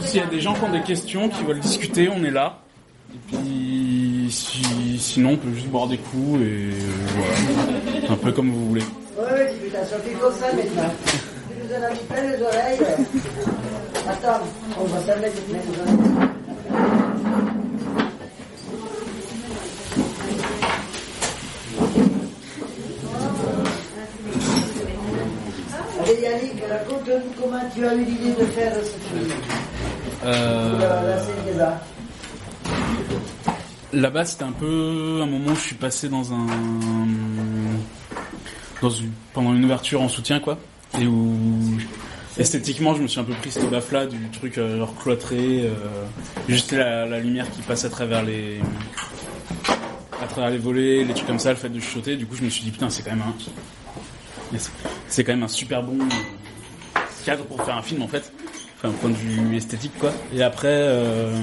S'il y a des gens qui ont des questions, qui veulent discuter, on est là. Et puis, si- sinon, on peut juste boire des coups et euh, voilà. Un peu comme vous voulez. Oui, oui, tu t'as sorti comme ça maintenant. Tu nous en as mis plein les oreilles. Attends, on va s'en mettre plein les oreilles. Allez Yannick, raconte-nous comment tu as eu l'idée de faire ce film. Euh, La, la. Là-bas, c'était un peu un moment où je suis passé dans un dans une pendant une ouverture en soutien quoi, et où esthétiquement je me suis un peu pris cette olaf-là du truc euh, genre cloîtré, euh, juste la, la lumière qui passe à travers les à travers les volets, les trucs comme ça, le fait de chuchoter. Du coup, je me suis dit putain, c'est quand même un c'est quand même un super bon cadre pour faire un film en fait, enfin, point de vue esthétique quoi. Et après. Euh,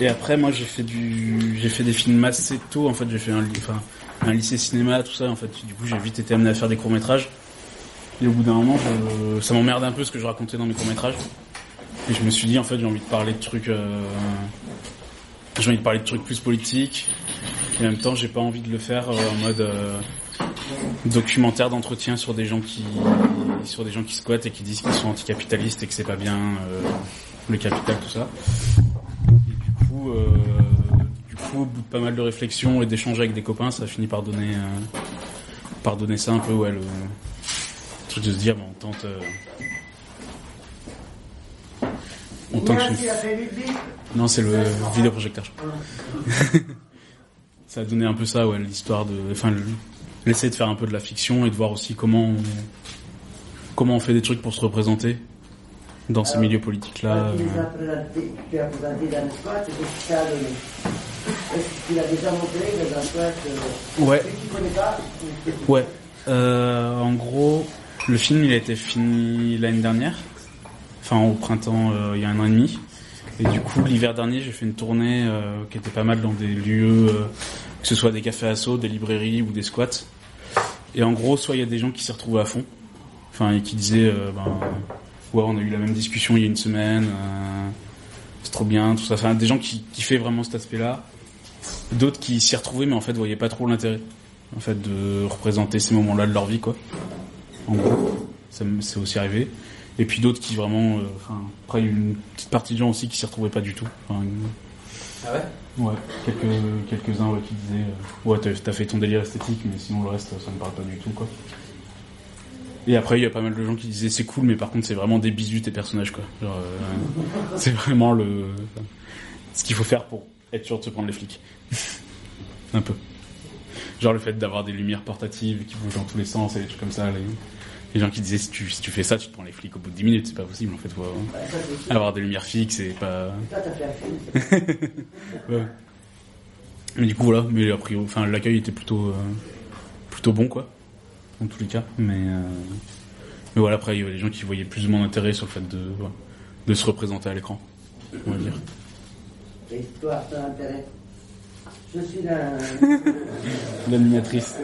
et après, moi, j'ai fait du, j'ai fait des films assez tôt. En fait, j'ai fait un, enfin, un lycée cinéma, tout ça. En fait, du coup, j'ai vite été amené à faire des courts métrages. Et au bout d'un moment, je- ça m'emmerde un peu ce que je racontais dans mes courts métrages. Et je me suis dit, en fait, j'ai envie de parler de trucs, euh, j'ai envie de parler de trucs plus politiques. Et en même temps, j'ai pas envie de le faire euh, en mode euh, documentaire d'entretien sur des gens qui, sur des gens qui squattent et qui disent qu'ils sont anticapitalistes et que c'est pas bien euh, le capital, tout ça. Du coup, euh, du coup, au bout de pas mal de réflexions et d'échanges avec des copains, ça a fini par donner, euh, par donner ça un peu, ouais, le truc de se dire, bon, on tente, on tente une-. Non, c'est le vidéoprojecteur. je crois. ça a donné un peu ça, ouais, l'histoire de, enfin, le- l'essayer de faire un peu de la fiction et de voir aussi comment, on, comment on fait des trucs pour se représenter dans ces milieux politiques-là. Tu as présenté dans le ça a Est-ce que tu l'as déjà montré dans squat euh, Ouais. Ouais. Euh, en gros, le film il a été fini l'année dernière, enfin au printemps euh, il y a un an et demi. Et du coup l'hiver dernier j'ai fait une tournée euh, qui était pas mal dans des lieux, que ce soit des cafés assos, des librairies ou des squats. Et en gros soit il y a des gens qui s'y retrouvaient à fond, enfin et qui disaient euh, ben ouais on a eu la même discussion il y a une semaine, euh, c'est trop bien tout ça. Enfin des gens qui kiffaient vraiment cet aspect-là. D'autres qui s'y retrouvaient mais en fait voyaient pas trop l'intérêt en fait de représenter ces moments-là de leur vie quoi. En gros, ça c'est aussi arrivé. Et puis d'autres qui vraiment, euh, enfin après il y a une petite partie de gens aussi qui s'y retrouvaient pas du tout. Ah ouais? Ouais, quelques quelques uns ouais, qui disaient euh, ouais t'as, fait ton délire esthétique mais sinon le reste ça me parle pas du tout quoi. Et après il y a pas mal de gens qui disaient c'est cool mais par contre c'est vraiment des bisous tes personnages quoi. Euh, c'est vraiment le ce qu'il faut faire pour être sûr de se prendre les flics. Un peu. Genre le fait d'avoir des lumières portatives qui bougent dans tous les sens et des trucs comme ça. Les gens qui disaient si tu, si tu fais ça, tu te prends les flics au bout de 10 minutes, c'est pas possible en fait. Faut ça, avoir des lumières fixes et pas. Toi, t'as fait un film. Ouais. Mais du coup voilà, mais a priori, enfin l'accueil était plutôt euh, plutôt bon quoi, en tous les cas. Mais euh, mais voilà après il y avait des gens qui voyaient plus ou moins d'intérêt sur le fait de de se représenter à l'écran, on va dire. Et toi, ton intérêt Je suis la... L'animatrice.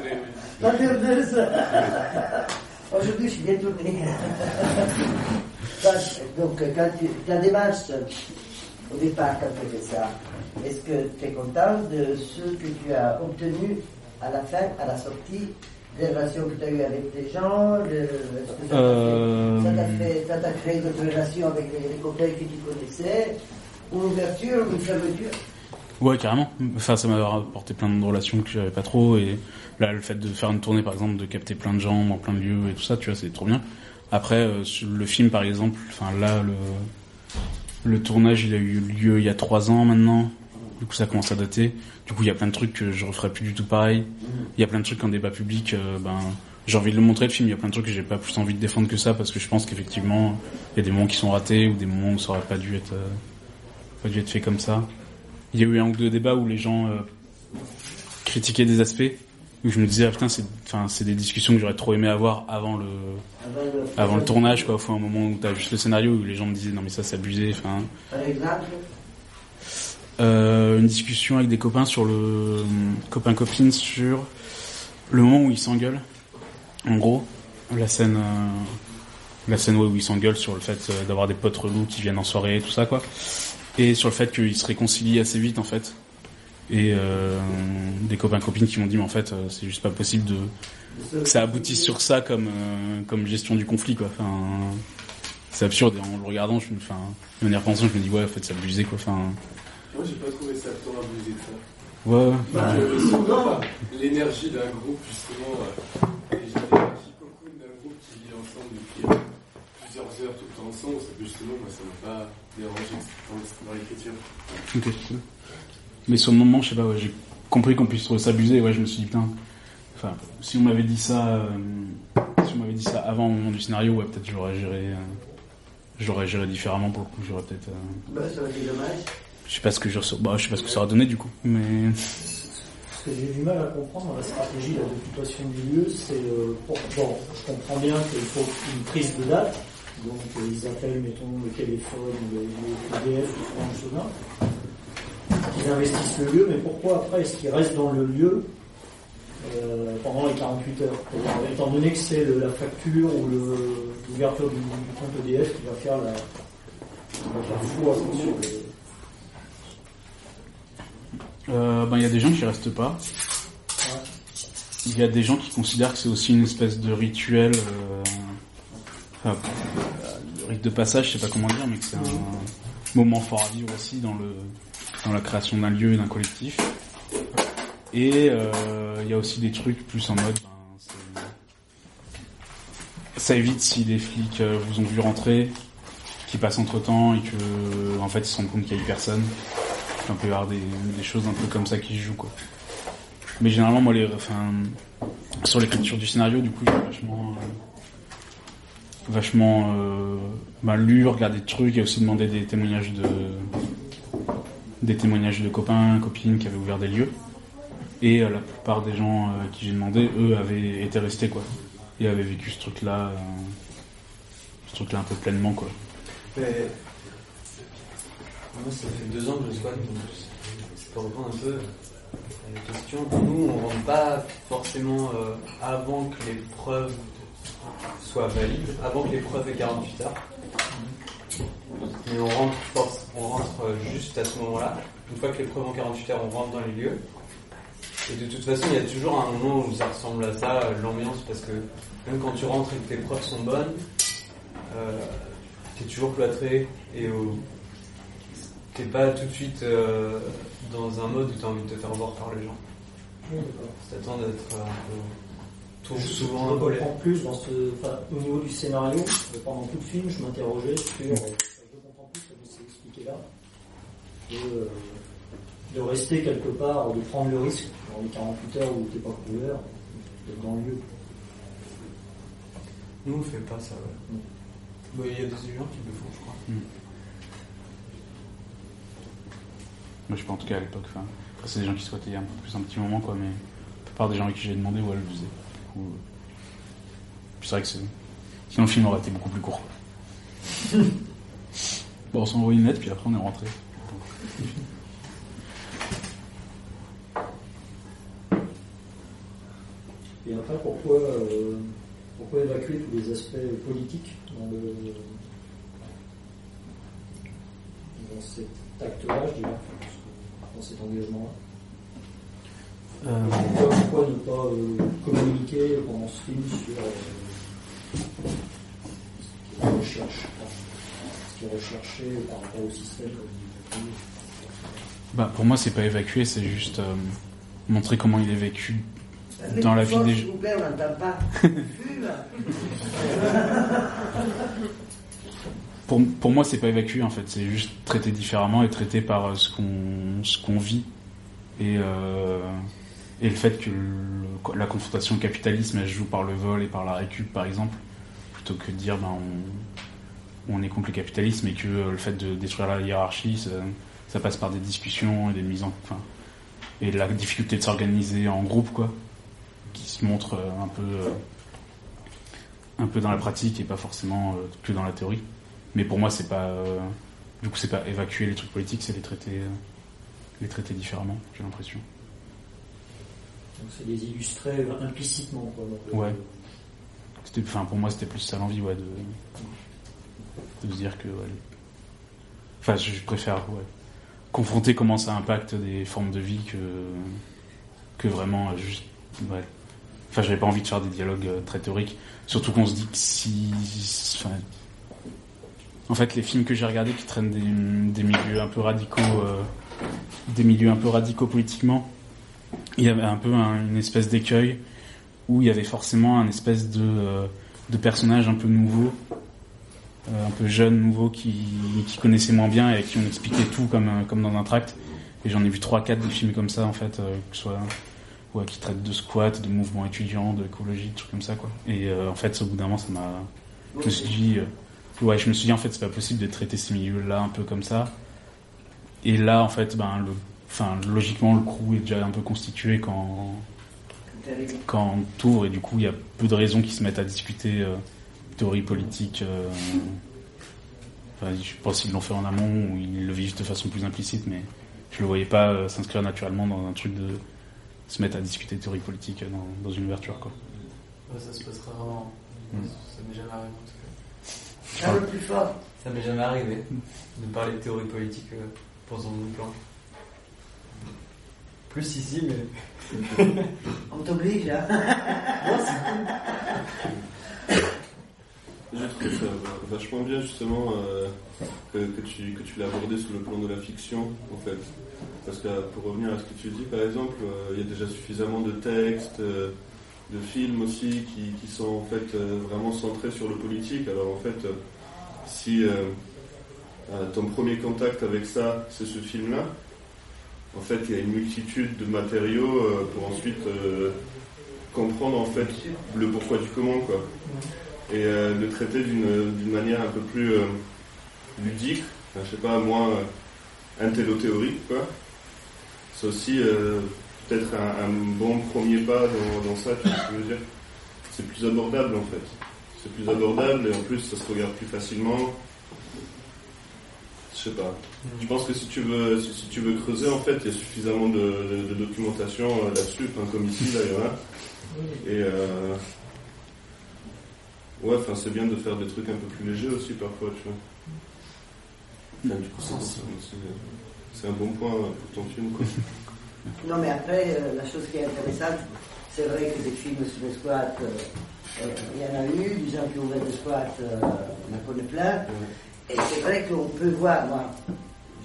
Aujourd'hui, je suis détournée. Donc, quand tu, ta démarche, au départ, quand tu fais ça, est-ce que tu es content de ce que tu as obtenu à la fin, à la sortie, des relations que tu as eues avec les gens de- est-ce que ça t'a Euh, t'a créé d'autres relations avec les, les copains que tu connaissais Ou une ouverture, une fermeture? Ouais, carrément. Enfin, ça m'a apporté plein de relations que j'avais pas trop. Et là, le fait de faire une tournée, par exemple, de capter plein de gens dans plein de lieux et tout ça, tu vois, c'est trop bien. Après, euh, le film, par exemple, enfin là, le, le tournage, il a eu lieu il y a trois ans maintenant. Du coup, ça commence à dater. Du coup, il y a plein de trucs que je referai plus du tout pareil. Il y a plein de trucs en débat public. euh, ben, j'ai envie de le montrer le film. Il y a plein de trucs que j'ai pas plus envie de défendre que ça parce que je pense qu'effectivement, il y a des moments qui sont ratés ou des moments où ça aurait pas dû être, euh, pas dû être fait comme ça. Il y a eu un ou deux débats où les gens critiquaient des aspects où je me disais ah, putain c'est enfin c'est des discussions que j'aurais trop aimé avoir avant le avant le, avant le tournage quoi. Faut un moment où t'as juste le scénario où les gens me disaient non mais ça c'est abusé. Enfin Par exemple? Euh, une discussion avec des copains sur le copain copine sur le moment où ils s'engueulent. En gros la scène euh, la scène où ils s'engueulent sur le fait euh, d'avoir des potes relous qui viennent en soirée et tout ça quoi. Et sur le fait qu'ils se réconcilient assez vite en fait. Et euh, des copains copines qui m'ont dit mais en fait euh, c'est juste pas possible de que ça aboutisse sur ça comme euh, comme gestion du conflit quoi. Enfin c'est absurde et en le regardant je me enfin de manière pensant je me dis ouais en fait c'est abusé quoi. Enfin Moi, j'ai pas trouvé ça tant abusé que ça. ouais. Bah, non. pas l'énergie d'un groupe, justement, euh, l'énergie beaucoup d'un groupe qui vit ensemble depuis euh, plusieurs heures tout le temps ensemble. Ça, justement, moi, ça m'a pas dérangé dans, dans l'écriture. Ok, cool. Mais sur le moment, je sais pas, ouais, j'ai compris qu'on puisse trouver ça abusé. Ouais, je me suis dit, putain. Enfin, si on m'avait dit ça, euh, si on m'avait dit ça avant au moment du scénario, ouais, peut-être j'aurais géré, euh, j'aurais géré différemment pour le coup. J'aurais peut-être, euh, Bah, ça aurait été dommage. je sais pas ce que je, bah, je sais pas ce que ça aurait donné du coup. Mais Ce que j'ai du mal à comprendre dans la stratégie là, d'occupation du lieu, c'est euh, pour- bon, je comprends bien qu'il faut une prise de date, donc ils appellent, mettons, le téléphone, le, le PDF, ou ce investissent le lieu, mais pourquoi après est-ce qu'ils restent dans le lieu euh, pendant les 48 heures Étant donné que c'est la facture ou l'ouverture du, du compte EDF qui va faire la qui va faire foi sur le- euh, ben, il y a des gens qui restent pas. Ouais. Il y a des gens qui considèrent que c'est aussi une espèce de rituel, euh, enfin, rite de passage, je sais pas comment dire, mais que c'est un moment fort à vivre aussi dans le dans la création d'un lieu et d'un collectif. Et euh, il y a aussi des trucs plus en mode, ben, ça évite si les flics euh, vous ont vu rentrer, qui passent entre temps et que en fait ils se rendent compte qu'il y a eu personne. Enfin, il peut y avoir des, des choses un peu comme ça qui jouent quoi. Mais généralement, moi, les, enfin, sur l'écriture du scénario, du coup, j'ai vachement, euh, vachement euh, bah, lu, regardé des trucs, et aussi demandé des témoignages de, des témoignages de copains, copines qui avaient ouvert des lieux. Et euh, la plupart des gens euh, qui j'ai demandé, eux, avaient été restés, quoi. Et avaient vécu ce truc-là, euh, ce truc-là un peu pleinement, quoi. Mais... Moi, ça fait deux ans que je squatte, donc c'est pour répondre un peu à la question. Nous, on rentre pas forcément avant que les preuves soient valides, avant que les preuves aient 48 heures. Mais on rentre, force, on rentre juste à ce moment-là. Une fois que les preuves ont 48 heures, on rentre dans les lieux. Et de toute façon, il y a toujours un moment où ça ressemble à ça, euh, l'ambiance, parce que même quand tu rentres et que tes preuves sont bonnes, euh, t'es toujours cloîtré et au- t'es pas tout de suite euh, dans un mode où t'as envie de te faire voir par les gens. Oui. T'attends d'être euh, un Je- souvent je collé. comprends plus dans ce, au niveau du scénario, pendant tout le film, je m'interrogeais sur, euh, je comprends plus comme c'est expliqué là, de, de rester quelque part, de prendre le risque dans les 48 heures où t'es pas couvert, d'être dans le lieu. Nous on fait pas ça, ouais. Bah, Il y a des gens qui le font, je crois. Moi, je sais pas, en tout cas, à l'époque, enfin, c'est des gens qui souhaitaient un peu plus un petit moment, quoi, mais la plupart des gens à qui j'ai demandé, ouais, le faisaient. Du coup, euh, c'est vrai que c'est... Sinon, le film aurait été beaucoup plus court. bon, on s'est envoyé une lettre, puis après, on est rentré. Et après, pourquoi, euh, pourquoi évacuer tous les aspects politiques dans, le, dans cet acte-là, je dirais, enfin, dans cet engagement-là? Pourquoi, pourquoi ne pas euh, communiquer pendant ce film sur euh, ce qui est recherché, par rapport au système comme Bah, pour moi, c'est pas évacuer, c'est juste euh, montrer comment il est vécu dans la vie des S'il vous plaît, on n'entend pas. Fume. Pour, pour moi, c'est pas évacuer en fait, c'est juste traiter différemment et traiter par euh, ce qu'on ce qu'on vit et euh, et le fait que le- la confrontation au capitalisme elle se joue par le vol et par la récup par exemple, plutôt que de dire ben on on est contre le capitalisme et que euh, le fait de détruire la hiérarchie ça, ça passe par des discussions et des mises en enfin et la difficulté de s'organiser en groupe quoi, qui se montre euh, un peu euh, un peu dans la pratique et pas forcément que dans la théorie. Mais pour moi, c'est pas. du coup, c'est pas évacuer les trucs politiques, c'est les traiter, les traiter différemment. J'ai l'impression. Donc c'est les illustrer implicitement. Quoi, Ouais. c'était, enfin, pour moi, c'était plus ça l'envie, ouais, de, de se dire que, enfin, je préfère, confronter comment ça impacte des formes de vie que, que vraiment euh, juste, ouais. Enfin, j'avais pas envie de faire des dialogues euh, très théoriques, surtout qu'on se dit que si, en fait, les films que j'ai regardés qui traînent des, milieux un peu radicaux, euh, des milieux un peu radicaux politiquement, il y avait un peu un- une espèce d'écueil où il y avait forcément un espèce de, de personnage un peu nouveau, un peu jeune, nouveau, qui, qui connaissait moins bien et qui on expliquait tout comme, euh, comme dans un tract. Et j'en ai vu trois, quatre des films comme ça, en fait, euh, que soit ouais, qui traitent de squat, de mouvements étudiants, d'écologie, de trucs comme ça, quoi. Et euh, en fait, au bout d'un moment, ça m'a, je me suis dit, euh, ouais, je me suis dit en fait, c'est pas possible de traiter ces milieux-là un peu comme ça. Et là, en fait, ben, le, enfin, logiquement, le crew est déjà un peu constitué quand, quand on t'ouvre et du coup, il y a peu de raisons qui se mettent à discuter euh, théorie politique. euh, enfin, je pense qu'ils l'ont fait en amont ou ils le vivent de façon plus implicite, mais je le voyais pas euh, s'inscrire naturellement dans un truc de se mettre à discuter théorie politique euh, dans, dans une ouverture, quoi. Ouais, ça se passera rarement. Mm. Ça m'est jamais arrivé en tout cas. Parle plus fort. Ça m'est jamais arrivé de parler de théorie politique pendant une planche. Plus ici, mais. On t'oblige, hein Je trouve ça va- vachement bien justement euh, que, tu, que tu l'as abordé sous le plan de la fiction en fait. Parce que pour revenir à ce que tu dis par exemple, euh, il y a déjà suffisamment de textes, euh, de films aussi qui, qui sont en fait vraiment centrés sur le politique. Alors en fait, si ton premier contact avec ça, c'est ce film-là, en fait il y a une multitude de matériaux pour ensuite comprendre en fait le pourquoi du comment quoi et euh, le traiter d'une d'une manière un peu plus euh, ludique, enfin, je sais pas, moins euh, intello-théorique, quoi. C'est aussi euh, peut-être un, un bon premier pas dans, dans ça, tu vois ce que je veux dire. C'est plus abordable en fait. C'est plus abordable et en plus ça se regarde plus facilement. Je sais pas. Je pense que si tu veux, si, si tu veux creuser, en fait, il y a suffisamment de, de- de documentation là-dessus, comme ici d'ailleurs. hein. Et euh, Ouais, enfin c'est bien de faire des trucs un peu plus légers aussi parfois, tu vois. Enfin, du coup, c'est un bon point pour ton film, quoi. Non, mais après, euh, la chose qui est intéressante, c'est vrai que des films sur les squats, euh, euh, il y en a eu, des gens qui ont ouvert des squats, euh, on en connaît plein. Et c'est vrai qu'on peut voir, moi,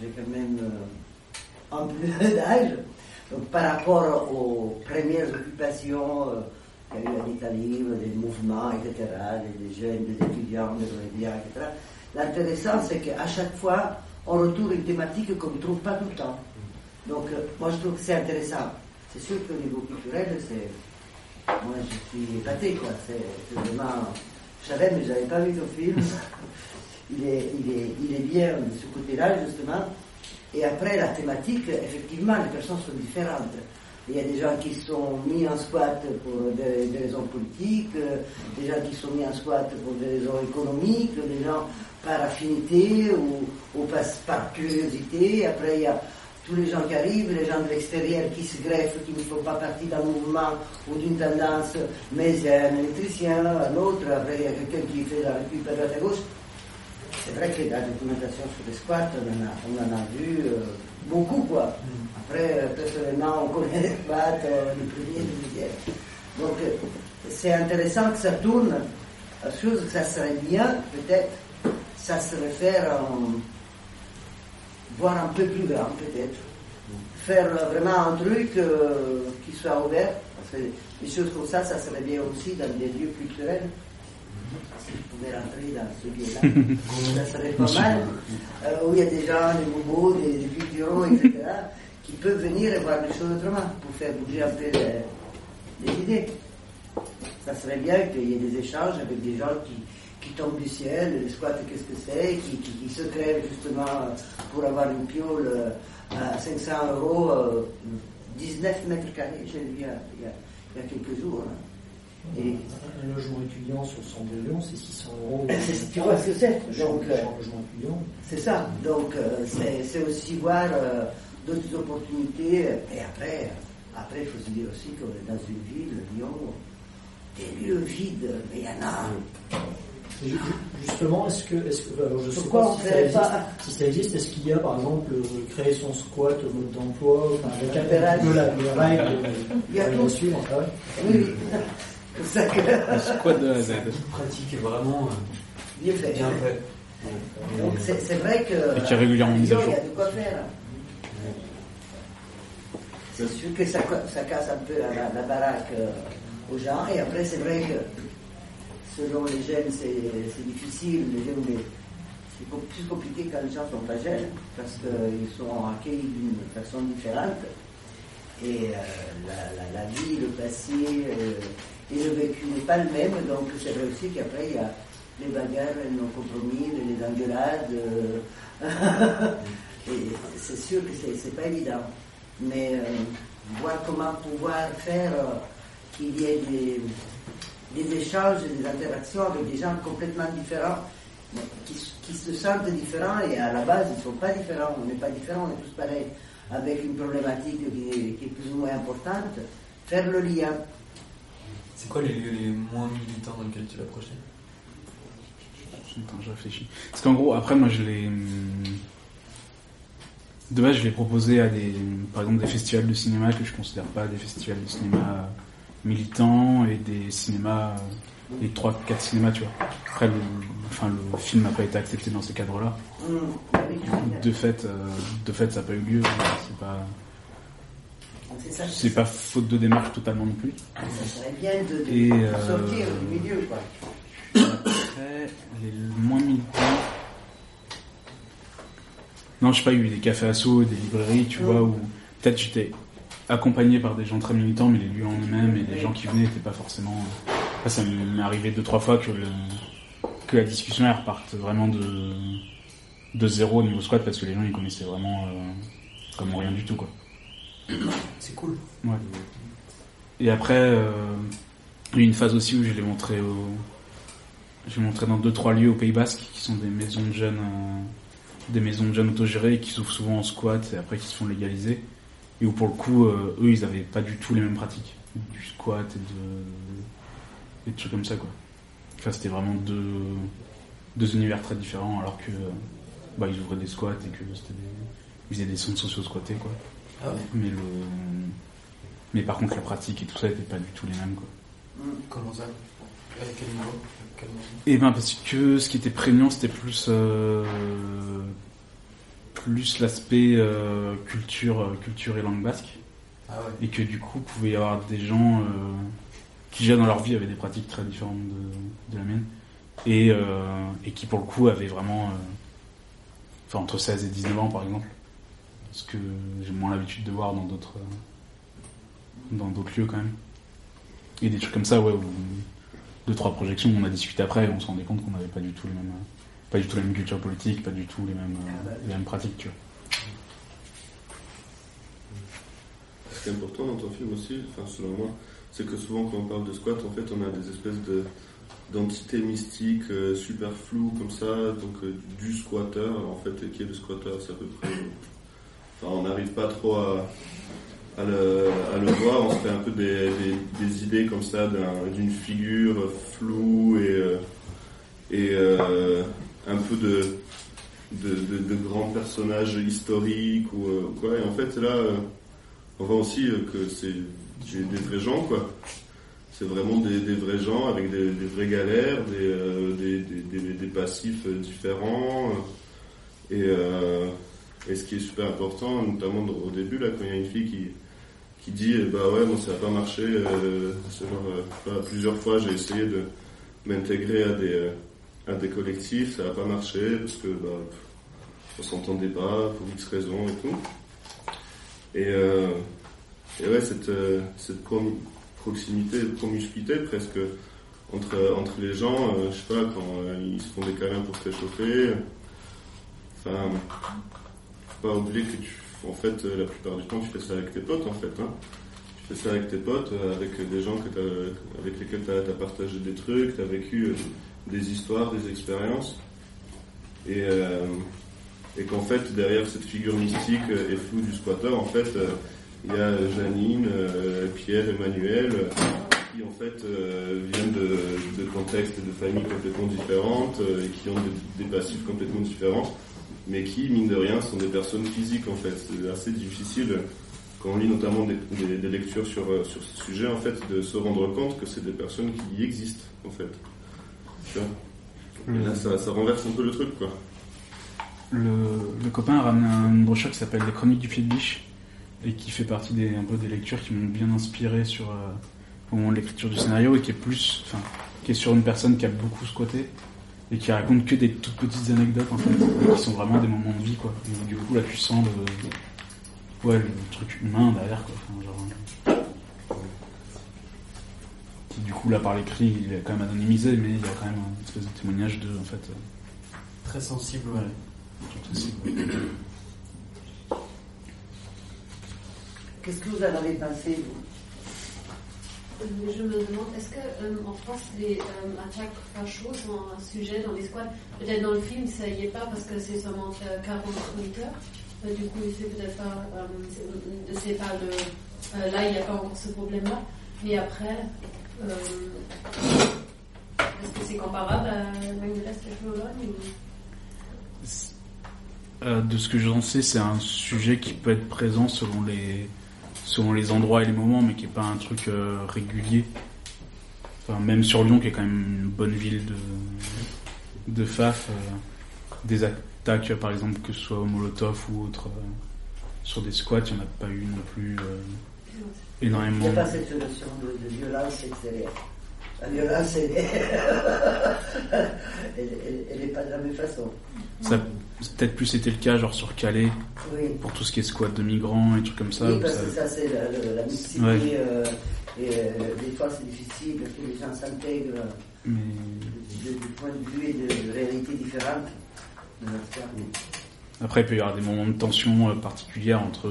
j'ai quand même euh, un peu d'âge, donc par rapport aux premières occupations qu'il y a eu en Italie, des mouvements, etc., des, jeunes, des étudiants, des médias, etc., l'intéressant, c'est qu'à chaque fois, on retourne une thématique qu'on ne trouve pas tout le temps. Donc, euh, moi, je trouve que c'est intéressant. C'est sûr qu'au niveau culturel, c'est. Moi, je suis épaté, quoi. C'est vraiment. Je savais, mais je n'avais pas vu ton film. il, est, il, est, il est bien de ce côté-là, justement. Et après, la thématique, effectivement, les personnes sont différentes. Il y a des gens qui sont mis en squat pour des, raisons politiques, euh, des gens qui sont mis en squat pour des raisons économiques, des gens par affinité ou, par, curiosité. Après, il y a tous les gens qui arrivent, les gens de l'extérieur qui se greffent, qui ne font pas partie d'un mouvement ou d'une tendance, mais il y a un électricien, un autre, après il y a quelqu'un qui fait la récup à gauche. C'est vrai que la documentation sur les squats, on en a, on en a vu euh, beaucoup, quoi. Après, euh, personnellement, on connaît les squats, euh, le premier, le deuxième. Donc, euh, c'est intéressant que ça tourne. La chose que ça serait bien, peut-être, ça serait faire voir un peu plus grand peut-être. Faire vraiment un truc qui soit ouvert, parce que des choses comme ça, ça serait bien aussi dans des lieux culturels. Si je pouvais rentrer dans ce lieu-là, ça serait pas mal. Euh, où il y a des gens, des bobos, des, des culturaux, etc., qui peuvent venir et voir les choses autrement, pour faire bouger un peu les, idées. Ça serait bien qu'il y ait des échanges avec des gens qui, qui tombent du ciel, les squats, qu'est-ce que c'est, qui, qui, se crèvent justement pour avoir une piole euh, à 500 euros, euh, 19 mètres carrés, j'ai vu il y a, il y a- il y a quelques jours. hein. Et Un logement étudiant sur Cendrillon, c'est 600 euros. c'est- tu vois ce que c'est Donc, euh, logement étudiant. c'est ça. Donc, euh, c'est aussi voir euh, d'autres opportunités. Et après, après, il faut se dire aussi qu'on est dans une ville, Lyon, des lieux vides, mais il y en a. Ju- Justement, est-ce que, est-ce que, alors je sais Pourquoi pas on si ça existe, pas- si ça existe, est-ce qu'il y a par exemple créer son squat au mode d'emploi, enfin, avec un peu la- les règles, Il y a tout. suivre. Oui, que. Squat de A à Z. pratique est vraiment euh, Bien fait. bien fait. Donc c'est vrai que. Et qui est régulièrement mise à Il y jour. a de quoi faire. C'est sûr que ça, ça casse un peu la, la baraque euh, aux gens. Et après, c'est vrai que selon les jeunes, c'est c'est difficile. Les jeunes, c'est plus compliqué quand les gens sont pas jeunes parce qu'ils sont accueillis d'une façon différente. Et euh, la, la- la vie, le passé euh, et le vécu n'est pas le même. Donc c'est vrai aussi qu'après, il y a les bagarres, les non-compromis, les engueulades. euh, c'est sûr que c'est, pas évident. Mais euh, voir comment pouvoir faire euh, qu'il y ait des, échanges, des interactions avec des gens complètement différents, qui, se sentent différents et à la base ils ne sont pas différents, on n'est pas différents, on est tous pareils, avec une problématique qui est plus ou moins importante, faire le lien. C'est quoi les lieux les moins militants dans lesquels tu vas projeter? Attends, je réfléchis. Parce qu'en gros, après, moi, je l'ai. hum, De base, je l'ai proposé à des. Par exemple, des festivals de cinéma que je considère pas des festivals de cinéma militants et des cinémas. Les 3-4 cinémas, tu vois. Après, le, enfin, le film n'a pas été accepté dans ces cadres-là. Avec- De fait, euh, de fait, ça n'a pas eu lieu. C'est pas, C'est pas faute de démarche totalement non plus. ça serait bien de, de Et, euh, sortir du milieu. Quoi. Après, les moins militants. Non, je sais pas, il y a eu des cafés assos, des librairies, tu vois, où peut-être j'étais accompagné par des gens très militants, mais les lieux en eux-mêmes et les gens qui venaient n'étaient pas forcément. Après, ça m'est arrivé deux, trois fois que, le... que la discussion elle reparte vraiment de, de zéro au niveau squat parce que les gens ils connaissaient vraiment euh, comme rien du tout, quoi. C'est cool. Et après, euh, il y a eu une phase aussi où je l'ai montré au... Je montré dans deux trois lieux au Pays Basque qui sont des maisons de jeunes, euh, des maisons de jeunes autogérées qui s'ouvrent souvent en squat et après qui se font légaliser. Et où pour le coup, euh, eux, ils avaient pas du tout les mêmes pratiques, du squat et de, et trucs comme ça quoi. Enfin, c'était vraiment deux, deux univers très différents alors que bah, ils ouvraient des squats et que c'était ils faisaient des centres sociaux squattés quoi. Ah ouais. Mais le, mais par contre la pratique et tout ça n'était pas du tout les mêmes quoi. Hum. Comment ça? À quel niveau? Et ben parce que ce qui était prégnant c'était plus euh, plus l'aspect euh, culture euh, culture et langue basque Ah ouais. et que du coup pouvait y avoir des gens euh, qui déjà dans leur vie avaient des pratiques très différentes de, de la mienne et, euh, et qui pour le coup avaient vraiment euh, enfin entre 16 et 19 ans par exemple ce que j'ai moins l'habitude de voir dans d'autres dans d'autres lieux quand même et des trucs comme ça ouais où deux trois projections on a discuté après et on se rendait compte qu'on n'avait pas du tout les mêmes pas du tout la même culture politique pas du tout les mêmes euh, les mêmes pratiques tu vois Ce qui est important dans ton film aussi, enfin selon moi, c'est que souvent quand on parle de squat, en fait, on a des espèces de d'entités mystiques euh, super floues comme ça, donc euh, du squatteur, en fait, et qui est le squatteur, c'est à peu près. Enfin, on n'arrive pas trop à, le, voir, on se fait un peu des, idées comme ça d'un- d'une figure floue et, euh, et euh, un peu de, de, grands personnages historiques ou euh, quoi, et en fait là. on voit aussi que c'est des, vrais gens, quoi. C'est vraiment des, vrais gens avec des, vraies galères, des, des, des, passifs différents. Et, et ce qui est super important, notamment au début, là, quand il y a une fille qui, qui dit Bah ouais, moi ça n'a pas marché. euh, euh, plusieurs fois j'ai essayé de m'intégrer à des, euh, à des collectifs, ça n'a pas marché parce que bah, on s'entendait pas pour X raisons et tout. Et, ouais, cette, cette proximité, promiscuité presque entre, entre les gens, je sais pas, quand ils se font des câlins pour se réchauffer. Enfin, pas oublier que tu, en fait, euh, la plupart du temps, tu fais ça avec tes potes, en fait. Hein. Tu fais ça avec tes potes, euh, avec des gens que avec lesquels tu as, partagé des trucs, tu as vécu euh, des histoires, des expériences. Et, et qu'en fait, derrière cette figure mystique et floue du squatter, en fait, il y a Janine, Pierre, Emmanuel, qui en fait viennent de, de contextes et de familles complètement différentes et qui ont des, des passifs complètement différents, mais qui, mine de rien, sont des personnes physiques en fait. C'est assez difficile quand on lit notamment des, lectures sur, euh, sur ce sujet, en fait, de se rendre compte que c'est des personnes qui existent, en fait. Tu Et là, ça, ça renverse un peu le truc, quoi. Le, copain a ramené un- une brochure qui s'appelle Les Chroniques du Pied de Biche et qui fait partie des, un peu des lectures qui m'ont bien inspiré sur, euh, au moment de l'écriture du scénario et qui est plus, enfin, qui est sur une personne qui a beaucoup squatté et qui raconte que des toutes petites anecdotes en fait, qui sont vraiment des moments de vie quoi. Et du coup là tu sens le, ouais, le truc humain derrière quoi. Enfin, genre, qui, du coup là par l'écrit il est quand même anonymisé mais il y a quand même une espèce de témoignage de en fait. euh, Très sensible, ouais. Qu'est-ce que vous en avez pensé, vous? Je me demande, est-ce que euh, en France les euh, attaques fachos sont un sujet dans les squads? Peut-être dans le film ça y est pas parce que c'est seulement euh, 40 auditeurs. Euh, du coup, c'est peut-être pas, euh, pas le. là, il n'y a pas encore ce problème-là. Mais après, est-ce que c'est comparable à l'Est et Pologne de ce que j'en sais, c'est un sujet qui peut être présent selon les, selon les endroits et les moments, mais qui est pas un truc euh, régulier. Enfin, même sur Lyon, qui est quand même une bonne ville de, de FAF, euh, des attaques, par exemple, que ce soit au Molotov ou autre, euh, sur des squats, il n'y en a pas eu non plus euh, Il n'y énormément. a pas cette notion de, de violence extérieure. La violence, elle n'est pas de la même façon. Ça peut-être plus été le cas, genre sur Calais, Oui, pour tout ce qui est squat de migrants et trucs comme ça. oui parce ça- que ça, c'est la, la- mixité. Ouais. euh, et euh, des fois, c'est difficile parce que les gens s'intègrent mais de- du point de vue et de, de réalités différentes. Après, il peut y avoir des moments de tension euh, particulière entre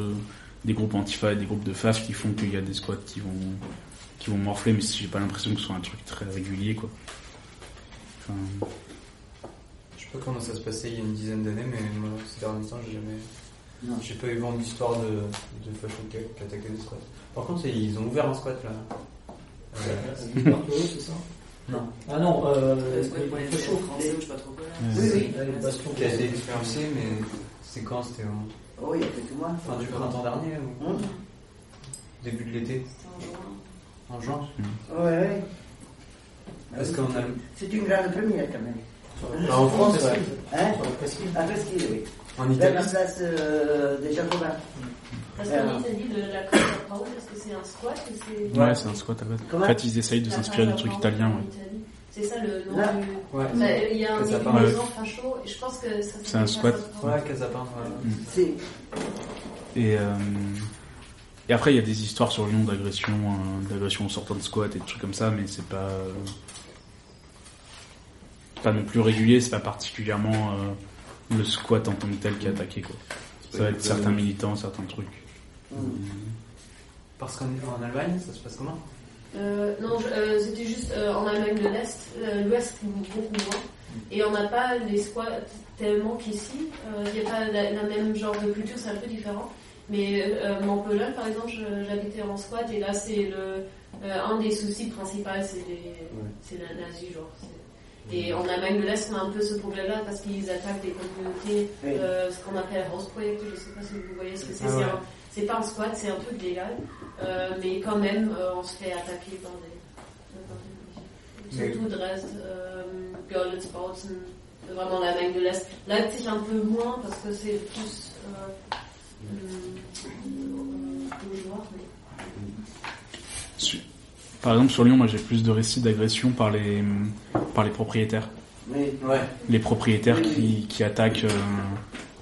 des groupes antifa et des groupes de FAF qui font qu'il y a des squats qui vont, qui vont morfler, mais j'ai pas l'impression que ce soit un truc très régulier, quoi. Enfin, Je sais pas comment ça se passait il y a une dizaine d'années, mais moi, ces derniers temps, j'ai jamais. J'ai pas eu vent d'histoire de, de facho qui qui attaquaient des squats. Par contre, ils ont ouvert un squat là. Euh, C'est c'est ça? Non. Ah non, euh, Euh, c'est pour les il fait chaud. français je sais pas trop quoi. euh, Oui, oui. Les bastions Qui a été expulsé, mais c'est quand C'était en Oh, il y a quelques mois. fin du printemps dernier ou Hum. début de l'été en juin. En juin Ouais, ouais. Parce qu'on a. C'est une grande première quand même. En France, ouais. Hein Sur la presqu'île. À Presqu'île, oui. En Vers Italie la place euh, des Jacobins. Parce qu'en Italie, le- la Casa Paolo, est-ce que c'est un squat ou c'est... ouais, c'est un squat à En fait, ils essayent de s'inspirer des trucs italiens, en ouais. C'est ça le nom Là. du... Ouais. Bah, Il y a un Paolo. maisons facho, et je pense que ça C'est un squat. Ouais, Casapin. Ouais. C'est Et, euh, et après, il y a des histoires sur Lyon d'agression, euh, d'agression en sortant de squat et des trucs comme ça, mais c'est pas, euh, pas non plus régulier, c'est pas particulièrement euh, le squat en tant que tel qui est attaqué, quoi. Ça va être certains militants, certains trucs. Parce qu'en en Allemagne, ça se passe comment? Euh, non, euh, c'était juste euh, en Allemagne de l'Est, euh, l'Ouest beaucoup moins. Et on n'a pas les squats tellement qu'ici. Euh, Il n'y a pas la, la même genre de culture, c'est un peu différent. Mais euh, Pologne, par exemple, j'habitais en squat et là, c'est le euh, un des soucis principaux, c'est les- c'est la nazie, genre. Et en Allemagne de l'Est, on a un peu ce problème-là parce qu'ils attaquent des communautés, Oui. euh, ce qu'on appelle Hausprojekt, je ne sais pas si vous voyez ce que c'est. Ah c'est ouais. pas un squat, c'est un truc légal, euh, mais quand même, euh, on se fait attaquer par des. par des- Mais- Surtout Dresde, Görlitz, Bautzen, vraiment l'Allemagne de l'Est. Leipzig un peu moins parce que c'est plus. Par exemple, sur Lyon, moi j'ai plus de récits d'agression par les, par les propriétaires. Oui. Ouais. Les propriétaires qui, qui attaquent, euh,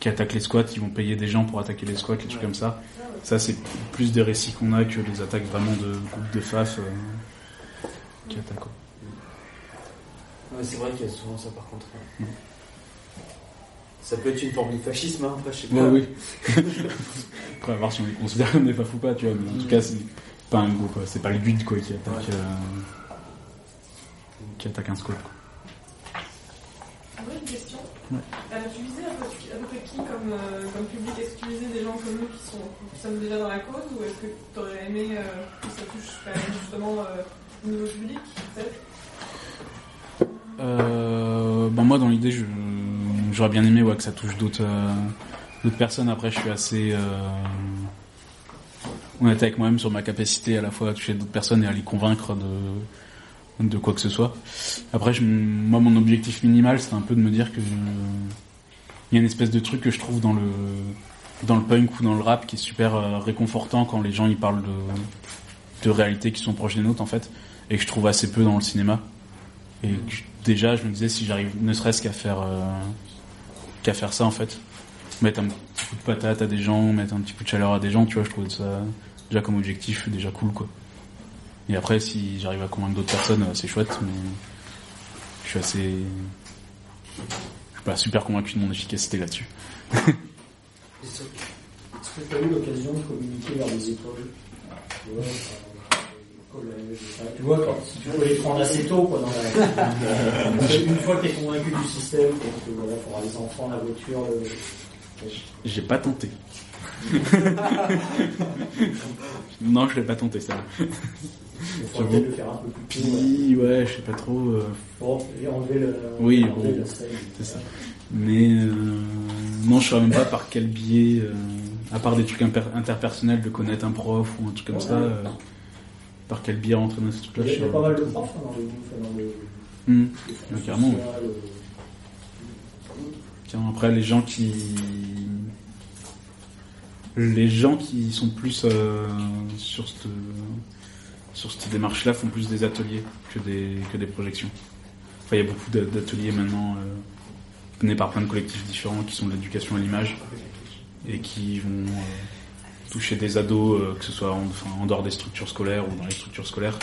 qui attaquent les squats, qui vont payer des gens pour attaquer les squats, les trucs comme ça. Ça, c'est plus des récits qu'on a que des attaques vraiment de groupes de FAF euh, qui attaquent. Ouais, c'est vrai qu'il y a souvent ça par contre. Ça peut être une forme de fascisme, hein, après je sais pas. Ouais, oui. Après, à voir si on les considère comme des FAF ou pas, tu vois, mais en tout cas, c'est pas un groupe, quoi. c'est pas le guide quoi, qui attaque, Ouais. euh, qui attaque un squat. J'aurais une question. Ouais. Euh, tu visais un peu, peu qui comme, euh, comme public? Est-ce que tu visais des gens comme nous qui, sont, qui déjà dans la cause ou est-ce que tu aurais aimé euh, que ça touche justement euh, Au niveau public, peut-être? Bon, moi, dans l'idée, je, j'aurais bien aimé ouais, que ça touche d'autres, euh, personnes. Après, je suis assez euh, honnête avec moi-même sur ma capacité à la fois à toucher d'autres personnes et à les convaincre de, de quoi que ce soit. Après, moi, mon objectif minimal, c'est un peu de me dire que il y a une espèce de truc que je trouve dans le dans le punk ou dans le rap qui est super euh, réconfortant quand les gens ils parlent de de réalités qui sont proches des nôtres en fait et que je trouve assez peu dans le cinéma. Et déjà, je me disais si j'arrive ne serait-ce qu'à faire qu'à faire ça en fait, mettre un petit coup de patate à des gens, mettre un petit coup de chaleur à des gens, tu vois, je trouve ça déjà comme objectif déjà cool quoi. Et après, si j'arrive à convaincre d'autres personnes, euh, c'est chouette, mais je suis assez, je suis pas super convaincu de mon efficacité là-dessus. Est-ce que tu eu l'occasion de communiquer vers les écoles vois, euh, collège, enfin, tu vois, quand, si tu peux les prendre assez tôt, quoi, dans la... Une fois que tu es convaincu du système, que voilà, pour avoir les enfants, la voiture, le... J'ai pas tenté. non, je l'ai pas tenté ça. peut-être le faire un peu plus ouais. Puis, ouais, je sais pas trop. euh, Bon, et enlever le... Oui, bon, c'est ça. Mais euh, non, je saurais même pas par quel biais, euh, à part des trucs interpersonnels, de connaître un prof ou un truc comme Ouais. ça, euh, par quel biais rentrer dans ce truc-là. Il y a, pas mal de profs hein, dans le les fonds Ouais, carrément, sociaux, euh, Tiens, après, les gens qui. Les gens qui sont plus euh, sur cette, sur cette démarche-là font plus des ateliers que des, que des projections. Enfin, il y a beaucoup d'a- d'ateliers maintenant euh, menés par plein de collectifs différents qui sont de l'éducation à l'image et qui vont euh, toucher des ados, euh, que ce soit en, enfin, en dehors des structures scolaires ou dans les structures scolaires,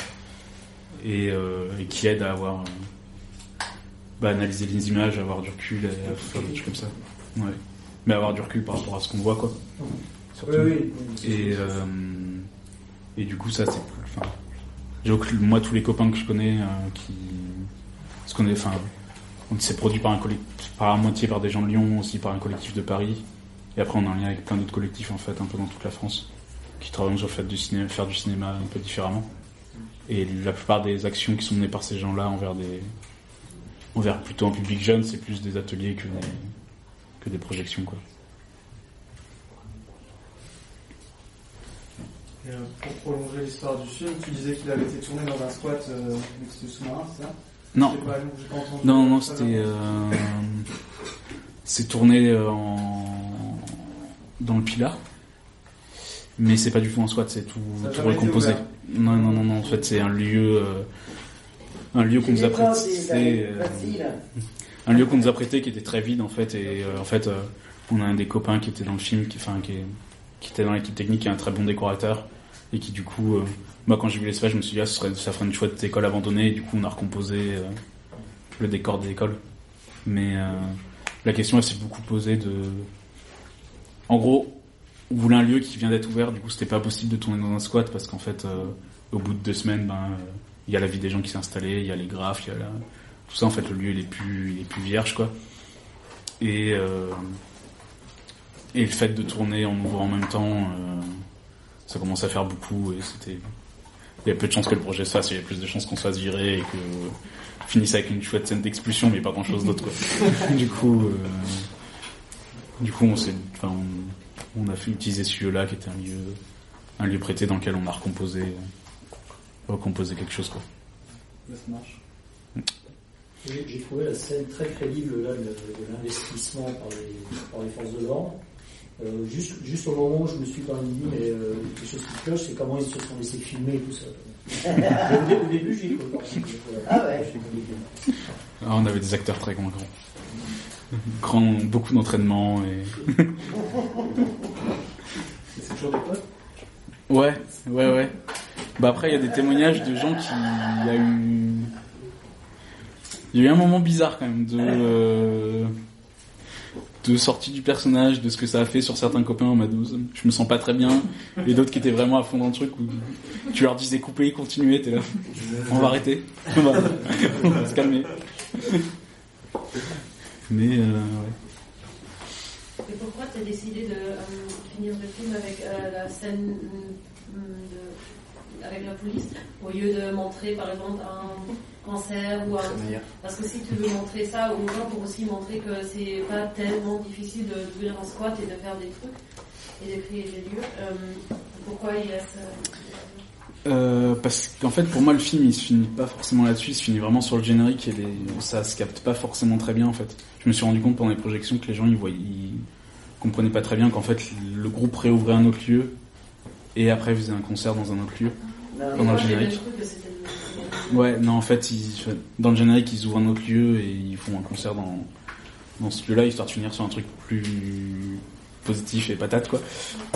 et, euh, et qui aident à avoir. euh, bah, analyser les images, avoir du recul, et à faire des trucs comme ça. Ouais. Mais avoir du recul par rapport à ce qu'on voit, quoi. Surtout. Oui. Et, euh, et du coup, ça, c'est. Enfin, moi, tous les copains que je connais, euh, qui. Parce qu'on est. Enfin, on s'est produit par un collectif, par à moitié par des gens de Lyon, aussi par un collectif de Paris. Et après, on est en lien avec plein d'autres collectifs, en fait, un peu dans toute la France, qui travaillent sur le fait du cinéma, faire du cinéma un peu différemment. Et la plupart des actions qui sont menées par ces gens-là envers des. envers plutôt un public jeune, c'est plus des ateliers que des, que des projections, quoi. Et, euh, pour prolonger l'histoire du film, tu disais qu'il avait été tourné dans un squat euh, sous-marin, c'est ça? Non. Pas, pas entendu Non, non, ça, c'était. non. Euh, c'est tourné euh, en, dans le Pilat. Mais c'est pas du tout en squat, c'est tout, recomposé. Non, non, non, non, en fait, c'est un lieu. euh, un lieu qu'on nous a prêté. euh, un lieu qu'on nous a prêté qui était très vide en fait et euh, en fait euh, on a un des copains qui était dans le film qui enfin qui, était dans l'équipe technique qui est un très bon décorateur et qui du coup moi quand j'ai vu l'espace je me suis dit ah, ce serait, ça ferait une chouette école abandonnée et du coup on a recomposé le décor de l'école mais la question elle s'est beaucoup posée de en gros on voulait un lieu qui vient d'être ouvert du coup c'était pas possible de tourner dans un squat parce qu'en fait euh, au bout de deux semaines ben euh, il y a la vie des gens qui s'est installée il y a les graphes il y a la tout ça en fait le lieu il est plus il est plus vierge quoi. Et euh, et le fait de tourner en ouvrant en même temps euh, ça commence à faire beaucoup et c'était il y a peu de chances que le projet se fasse il y a plus de chances qu'on se fasse virer et que finisse avec une chouette scène d'expulsion mais pas grand chose d'autre quoi. Du coup euh, du coup on s'est enfin on, on a fait utiliser ce lieu là qui était un lieu un lieu prêté dans lequel on a recomposé recomposé quelque chose quoi ça marche. J'ai j'ai trouvé la scène très crédible là, de, de l'investissement par les, par les forces de l'ordre. Euh, juste, juste au moment où je me suis quand même dit, mais euh, quelque chose qui cloche, c'est comment ils se sont laissés filmer et tout ça. Au, dé- au début, j'ai même. Ah ouais. Ah, on avait des acteurs très grands, grands. Grand, beaucoup d'entraînement et. C'est toujours des potes Ouais, ouais, ouais. Bah après, il y a des témoignages de gens qui. Il y a eu. Il y a eu un moment bizarre quand même de. euh, de sortie du personnage, de ce que ça a fait sur certains copains en mode je me sens pas très bien, et d'autres qui étaient vraiment à fond dans le truc où tu leur disais couper, continuer, t'es là. On va arrêter. On va, on va se calmer. Mais euh, ouais. Et pourquoi tu as décidé de euh, finir le film avec euh, la scène de avec la police, au lieu de montrer par exemple un cancer ou un... Parce que si tu veux montrer ça aux gens pour aussi montrer que c'est pas tellement difficile de d'ouvrir un squat et de faire des trucs et de créer des lieux, euh, pourquoi il y a ça Euh, parce qu'en fait, pour moi, le film, il se finit pas forcément là-dessus, il se finit vraiment sur le générique et les... ça se capte pas forcément très bien, en fait. Je me suis rendu compte pendant les projections que les gens, ils voyaient, ils comprenaient pas très bien qu'en fait, le groupe réouvrait un autre lieu et après faisait un concert dans un autre lieu. Pendant Moi le générique. Ouais, non, en fait, ils, dans le générique, ils ouvrent un autre lieu et ils font un concert dans, dans ce lieu-là, histoire de finir sur un truc plus positif et patate, quoi.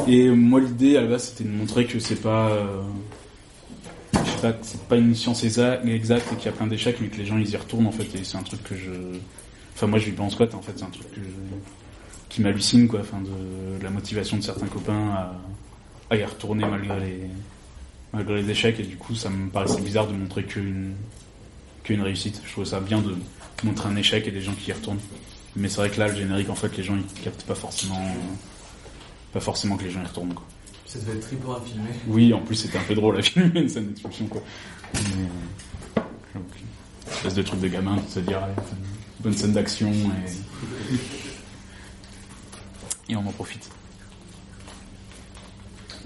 Et moi, l'idée, à la base, c'était de montrer que c'est pas, euh, je sais pas, c'est pas une science exa- exacte et qu'il y a plein d'échecs, mais que les gens, ils y retournent, en fait, et c'est un truc que je, enfin, moi, je vis pas en squat, en fait, c'est un truc qui m'hallucine, quoi, enfin, de, la motivation de certains copains à, à y retourner malgré les, malgré les échecs et du coup ça me paraissait bizarre de montrer qu'une qu'une réussite. Je trouvais ça bien de montrer un échec et des gens qui y retournent. Mais c'est vrai que là le générique en fait les gens ils captent pas forcément pas forcément que les gens y retournent quoi. Ça devait être trippant à filmer. Oui en plus c'était un peu drôle à filmer une scène d'expulsion quoi. Mais, donc, une espèce de truc de gamin de se dire une bonne scène d'action et et on en profite.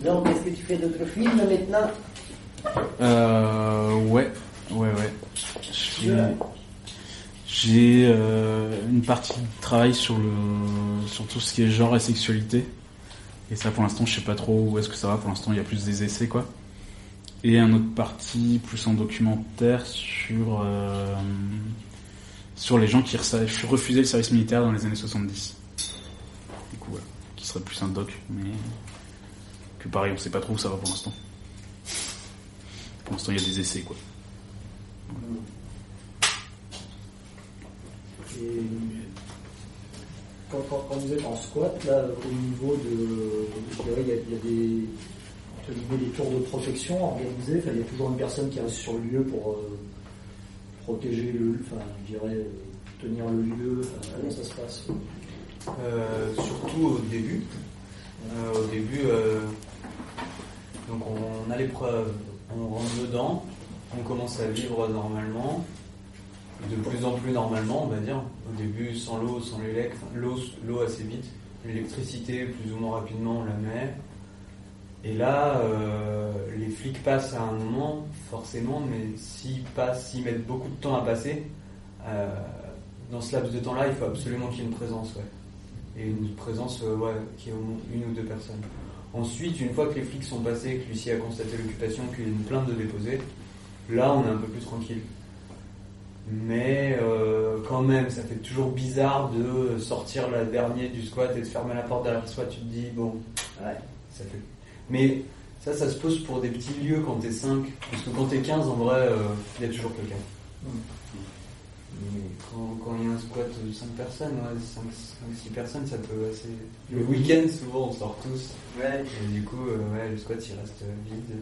Donc, est-ce que tu fais d'autres films maintenant? Euh, ouais, ouais, ouais. J'ai, j'ai euh, une partie de travail sur le, sur tout ce qui est genre et sexualité. Et ça, pour l'instant, je sais pas trop où est-ce que ça va. Pour l'instant, il y a plus des essais, quoi. Et un autre partie plus en documentaire sur, euh, sur les gens qui refusaient le service militaire dans les années 70. Du coup, voilà. Qui serait plus un doc, mais que pareil, on sait pas trop où ça va pour l'instant. Pour l'instant, il y a des essais, quoi. Et quand, vous êtes en squat, là, au niveau de. Je dirais, il y a, y a des. tours de protection organisés. Il y a toujours une personne qui reste sur le lieu pour euh, protéger le. Enfin, je dirais, euh, tenir le lieu. Comment ça se passe Euh, surtout au début. Au début, donc on a l'épreuve, on rentre dedans, on commence à vivre normalement, de plus en plus normalement, on va dire. Au début, sans l'eau, sans l'élec, enfin, l'eau, l'eau assez vite, l'électricité plus ou moins rapidement, on la met. Et là, euh, les flics passent à un moment, forcément, mais s'ils passent, s'ils mettent beaucoup de temps à passer, euh, dans ce laps de temps-là, il faut absolument qu'il y ait une présence, ouais. Et une présence, euh, ouais, qui est au moins une ou deux personnes. Ensuite, une fois que les flics sont passés, que l'huissier a constaté l'occupation, qu'il y a une plainte de déposer, là, on est un peu plus tranquille. Mais euh, quand même, ça fait toujours bizarre de sortir la dernière du squat et de fermer la porte derrière soi. Tu te dis, bon, Ouais. ça fait. Mais ça, ça se pose pour des petits lieux quand t'es 5. Parce que quand t'es 15, en vrai, euh, il y a toujours quelqu'un. Mais quand, il y a un squat de 5 personnes, ouais, 5-6 personnes, ça peut assez. Le week-end, souvent, on sort tous. Ouais. Et du coup, euh, ouais, le squat, il reste euh, vide.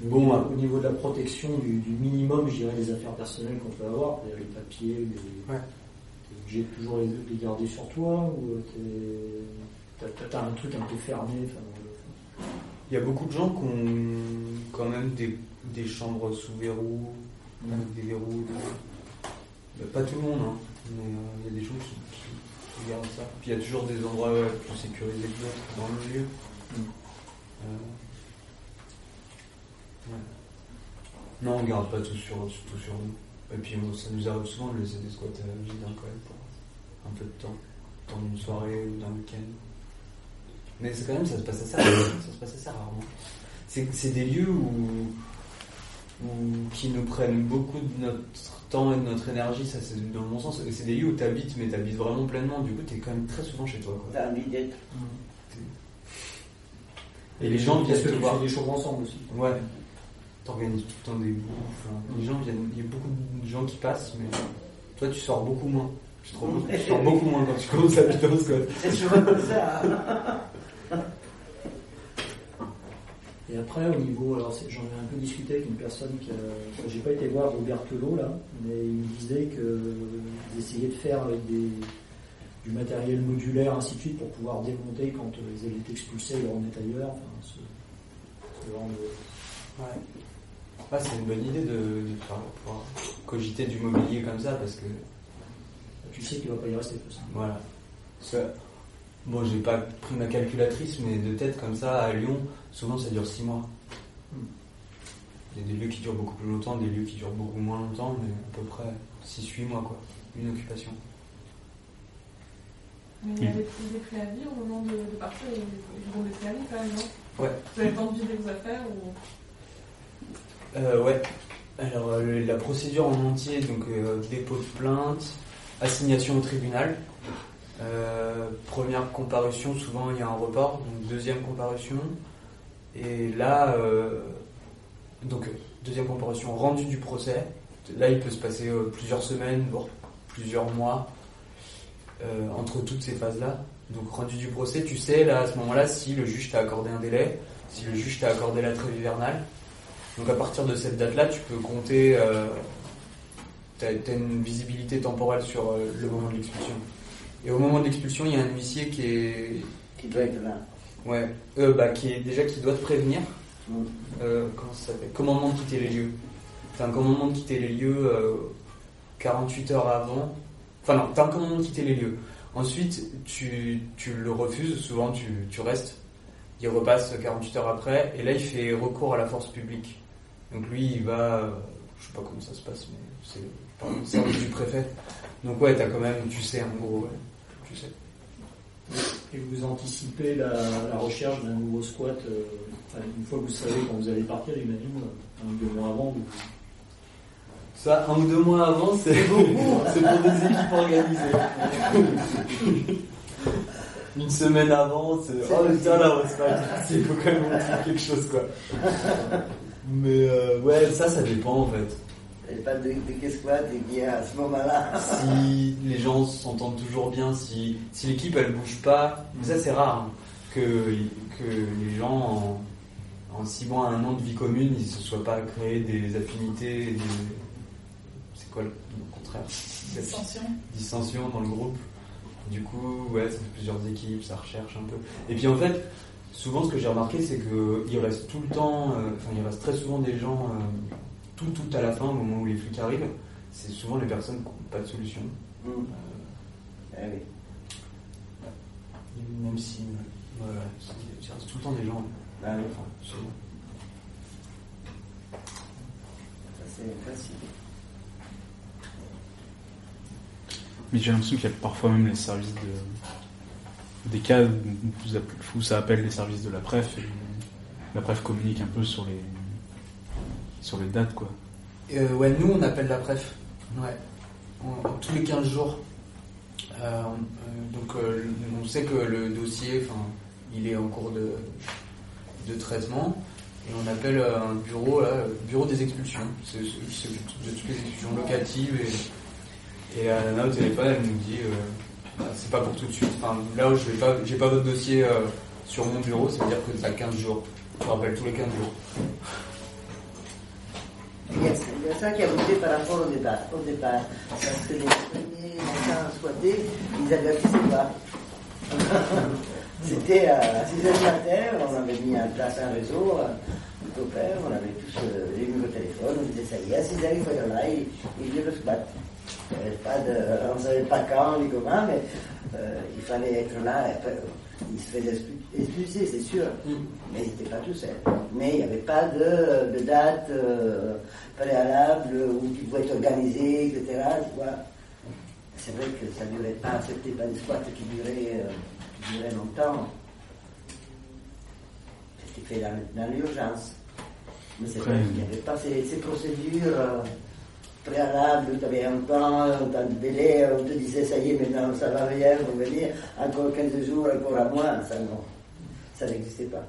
Bon, au niveau de la protection du, du minimum, je dirais, des affaires personnelles qu'on peut avoir, c'est-à-dire les papiers, les, Ouais. t'es obligé de toujours les, les garder sur toi, ou t'es- t'as, t'as un truc un peu fermé, euh, Il y a beaucoup de gens qui ont quand même des, des chambres sous verrou, avec des verrous. des- Pas tout le monde, hein, mais euh, il y a des gens qui, qui- qui gardent ça. Puis il y a toujours des endroits plus sécurisés que d'autres dans le lieu. Euh, ouais. Non, on garde pas tout sur, tout sur nous. Et puis moi, ça nous arrive souvent de laisser des squats euh, vides hein, quand même pour un peu de temps, dans une soirée ou d'un week-end. Mais c'est quand même, ça se passe assez rarement. ça se passe assez rarement. C'est, c'est des lieux où, où, qui nous prennent beaucoup de notre temps et de notre énergie, ça c'est dans bon sens. Et c'est des lieux où tu habites, mais tu habites vraiment pleinement. Du coup, tu es quand même très souvent chez toi. Quoi. T'as envie d'être. Et les gens viennent te tu voir. fais des choses ensemble aussi Ouais. T'organises tout le temps des bouffes. hein. Les gens viennent, il y a beaucoup de gens qui passent, mais toi tu sors beaucoup moins. Je trouve. Tu sors beaucoup moins quand tu commences à habiter en comme ça. Et après, au niveau, alors j'en ai un peu discuté avec une personne qui a, enfin, j'ai pas été voir Robertello là, mais il me disait que ils essayaient de faire avec des, du matériel modulaire, ainsi de suite, pour pouvoir démonter quand euh, ils avaient été expulsés et le remettre ailleurs, enfin, ce, ce genre de, Ouais. Ah, c'est une bonne idée de, de pouvoir cogiter du mobilier comme ça parce que Tu sais qu'il va pas y rester tout ça. voilà. Ça- bon, j'ai pas pris ma calculatrice, mais de tête comme ça à Lyon, souvent ça dure 6 mois. Hmm. Il y a des lieux qui durent beaucoup plus longtemps, des lieux qui durent beaucoup moins longtemps, mais à peu près 6-8 mois quoi. Une occupation. Mais il y a des, des préavis au moment de, de partir, ils ils ont des préavis quand même, non? Ouais. Vous avez le temps de vider vos affaires ou... Euh, ouais. Alors euh, la procédure en entier, donc euh, dépôt de plainte, assignation au tribunal, euh, première comparution, souvent il y a un report, donc deuxième comparution, et là, donc deuxième comparution, rendu du procès. Là, il peut se passer plusieurs semaines, voire plusieurs mois entre toutes ces phases-là. Donc rendu du procès, tu sais là à ce moment-là si le juge t'a accordé un délai, si le juge t'a accordé la trêve hivernale. Donc à partir de cette date-là, tu peux compter, euh, tu as, une visibilité temporelle sur euh, le moment de l'expulsion. Et au moment de l'expulsion, il y a un huissier qui est, Qui doit être là. ouais, euh, bah, qui est déjà qui doit te prévenir. Mm. Euh, comment ça s'appelle? Commandement de quitter les lieux. T'as un commandement de quitter les lieux euh, 48 heures avant. Enfin non, t'as un commandement de quitter les lieux. Ensuite, tu, tu le refuses, souvent tu, tu restes. Il repasse 48 heures après, et là il fait recours à la force publique. Donc lui, il va, euh, je sais pas comment ça se passe, mais c'est par le service du préfet. Donc ouais, t'as quand même, tu sais en gros, ouais, tu sais. Et vous anticipez la, la recherche d'un nouveau squat euh, enfin, une fois que vous savez quand vous allez partir, imagine, un ou deux mois avant. Vous... Ça, un ou deux mois avant, c'est beaucoup. c'est pour des équipes organisées. Une semaine avant, c'est. Oh putain, là, pas difficile, il faut quand même montrer quelque chose, quoi. Mais euh, ouais, ça, ça dépend en fait. Et pas de, de qu'est-ce quoi, qui est à ce moment-là. Si les gens s'entendent toujours bien, si, si l'équipe elle bouge pas, ça c'est rare, hein, que, que les gens en, en six mois, un an de vie commune, ils se soient pas créés des affinités, des, c'est quoi le, le contraire? Dissension. Dissension dans le groupe. Du coup, ouais, ça fait plusieurs équipes, ça recherche un peu. Et puis en fait, souvent ce que j'ai remarqué, c'est qu'il reste tout le temps, euh, enfin il reste très souvent des gens, euh, tout, tout à la fin, au moment où les flics arrivent, c'est souvent les personnes qui n'ont pas de solution. Mm. Euh, Eh oui. même si, euh, voilà, il reste tout le temps des gens. Ah oui. Enfin, souvent. Ça, c'est facile. Mais j'ai l'impression qu'il y a parfois même les services de. Des cas où, ça appelle les services de la PREF la PREF communique un peu sur les. sur les dates quoi. Euh, ouais, nous on appelle la préf. Ouais. Tous les 15 jours. Euh, euh, donc on sait que le dossier, il est en cours de, de traitement. Et on appelle un bureau, là, bureau des expulsions. C'est qui s'occupe de toutes les expulsions locatives. Et, nana au téléphone, elle nous dit, c'est pas pour tout de suite. Enfin, là où je vais pas, j'ai pas votre dossier euh, sur mon bureau, ça veut dire que ça a 15 jours. Je rappelle tous les 15 jours. Il y, a, il y a ça qui a bougé par rapport au départ, au départ. Parce que les premiers matins squattés, ils avertissaient pas. C'était à 6 heures du matin, on avait mis en place un réseau, un copain, on avait tous euh, les numéros de téléphone, on disait ça y est, à 6 heures, il faut être là, il, il vient le y avait pas de, on ne savait pas quand ni comment, mais euh, il fallait être là. Et après, il se faisait expul- expulser, c'est sûr, mais il n'était pas tout seul. Mais il n'y avait pas de, de date euh, préalable où tu pouvais t'organiser, etc. C'est vrai que ça ne durait pas, c'était pas des squats qui duraient, euh, qui duraient longtemps. C'était fait dans, dans l'urgence. Mais c'est vrai qu'il n'y avait pas ces, ces procédures préalables où tu avais un temps, un temps de délai, on te disait ça y est, maintenant ça va bien, on va venir, encore 15 jours, encore à moins, ça non. Ça n'existait pas.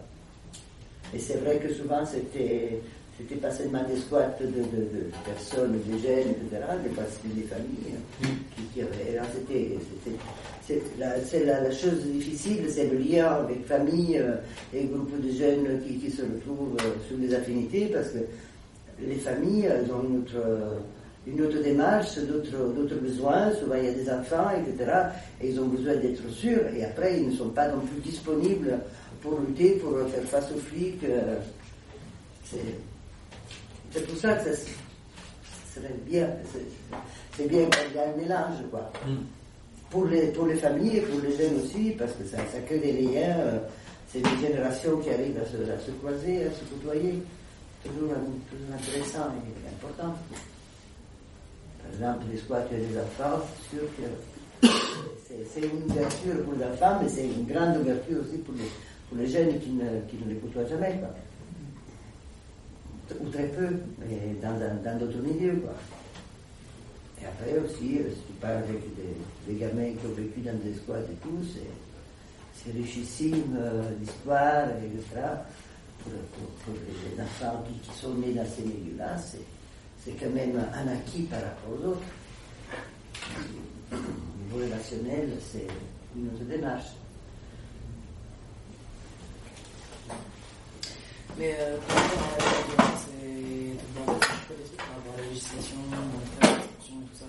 Et c'est vrai que souvent c'était c'était pas seulement des squats de, de, de personnes, des jeunes, etc., mais pas c'était des familles hein, qui, qui avaient. alors c'était- c'était- la, chose difficile, c'est le lien avec famille euh, et groupe de jeunes qui, se retrouvent euh, sur des affinités, parce que les familles, elles ont une autre, démarche, d'autres besoins, souvent il y a des enfants, etc., et ils ont besoin d'être sûrs, et après ils ne sont pas non plus disponibles pour lutter, pour faire face aux flics. euh, c'est- pour ça que ça serait bien. c'est- bien qu'il y ait un mélange, quoi. Mm. Pour les, pour les familles et pour les jeunes aussi, parce que ça, ça crée des liens. euh, C'est des générations qui arrivent à se, à se croiser, à se côtoyer. Toujours, toujours intéressant et important. Exemple, squats et les enfants, c'est sûr que c'est- une ouverture pour les enfants, mais c'est une grande ouverture aussi pour les, jeunes qui ne, les côtoient jamais. Ou très peu, mais dans d'autres milieux. Et après aussi, euh, si tu parles avec des, gamins qui ont vécu dans des squats et tout, c'est, c'est richissime euh, l'histoire, etc. Pour, pour, pour les enfants qui, qui sont nés dans ces milieux-là, c'est, c'est quand même un acquis par rapport aux autres. Au niveau relationnel, c'est une autre démarche. Mais euh, par rapport à la violence et par rapport à législation, la tout ça.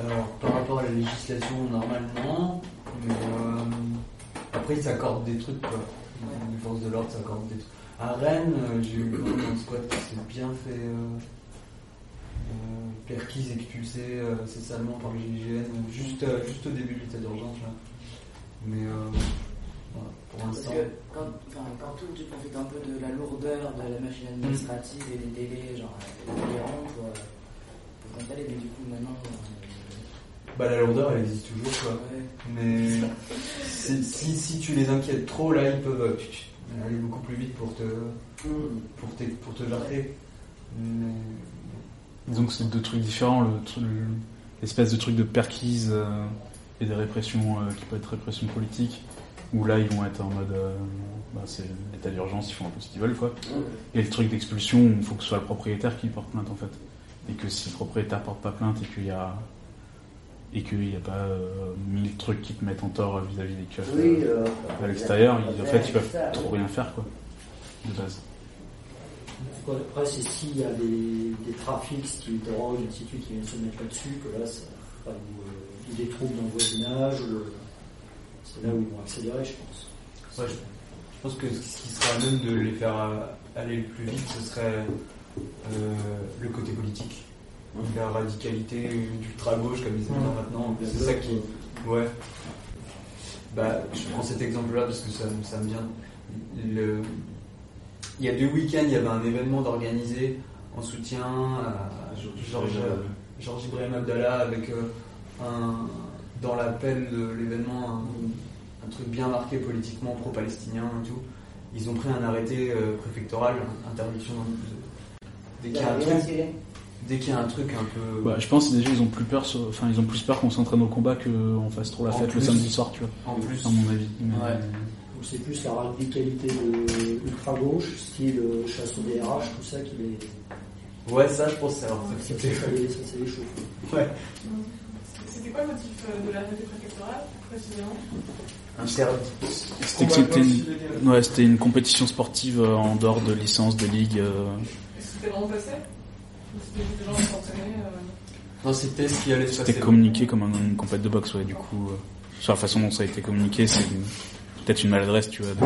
Alors, par rapport à la législation, normalement, mais euh, après, ils s'accordent des trucs, quoi. Les forces de l'ordre s'accordent des trucs. À Rennes, euh, j'ai eu un squat qui s'est bien fait euh, euh, perquise, expulsé euh, salement par le GIGN, juste, juste au début de l'état d'urgence, là. Mais voilà, pour Parce l'instant. que quand, quand tout, tu profites un peu de la lourdeur de la machine administrative et des délais, genre délirants pour, pour t'installer, mais du coup maintenant. Bah, la lourdeur, elle existe toujours, quoi. ouais. Mais si, si, si tu les inquiètes trop, là, ils peuvent aller beaucoup plus vite pour te, pour te, pour te jarter. Mais que c'est deux trucs différents, l'espèce de truc de perquise euh, et des répressions euh, qui peut être répression politique, où là ils vont être en mode euh, bah, c'est l'état d'urgence, ils font un peu ce qu'ils veulent quoi. Et le truc d'expulsion, où il faut que ce soit le propriétaire qui porte plainte en fait. Et que si le propriétaire porte pas plainte et qu'il y a et qu'il n'y a pas euh, mille trucs qui te mettent en tort vis-à-vis des keufs Oui, euh, euh, à l'extérieur, ils- en fait ils ça, peuvent trop rien faire quoi. De base. Après, c'est s'il y a des, des trafics, style drogue, ainsi de suite, qui viennent se mettre là-dessus, que là, ça, euh, des troubles dans le voisinage, c'est là où ils vont accélérer, je pense. Ouais, je, je pense que ce qui serait à même de les faire aller le plus vite, ce serait euh, le côté politique. La radicalité d'ultra-gauche, comme ils aiment dire maintenant. C'est ça qui. Ouais. Bah, je prends cet exemple-là parce que ça, ça me vient. Le... Il y a deux week-ends, il y avait un événement d'organiser en soutien à Georges Ibrahim Abdallah avec euh, un, dans l'appel de l'événement un, un truc bien marqué politiquement pro-palestinien et tout. Ils ont pris un arrêté euh, préfectoral, interdiction de- dès qu'il y a un truc, dès qu'il y a un truc un peu. Bah, je pense que déjà ils ont plus peur, sur- enfin ils ont plus peur qu'on s'entraîne au combat qu'on fasse trop la En fête le samedi soir, tu vois. En plus. à mon avis. Mais- Ouais. Donc c'est plus la radicalité de ultra-gauche, style euh, chasse au DRH, tout ça qui les, Ouais, ça, je pense que ça leur ça, fait ça ça les chauffe. Ouais. C'était quoi le motif euh, de l'arrêté préfectoral, précisément? Interdit. C'était que c'était une, ouais, une compétition sportive euh, en dehors de licence, de ligue. euh, Et c'était vraiment passé? Non, c'était ce qui allait se passer. C'était communiqué comme un- une compète de boxe, ouais, du coup. euh, sur la façon dont ça a été communiqué, c'est peut-être une maladresse, tu vois, de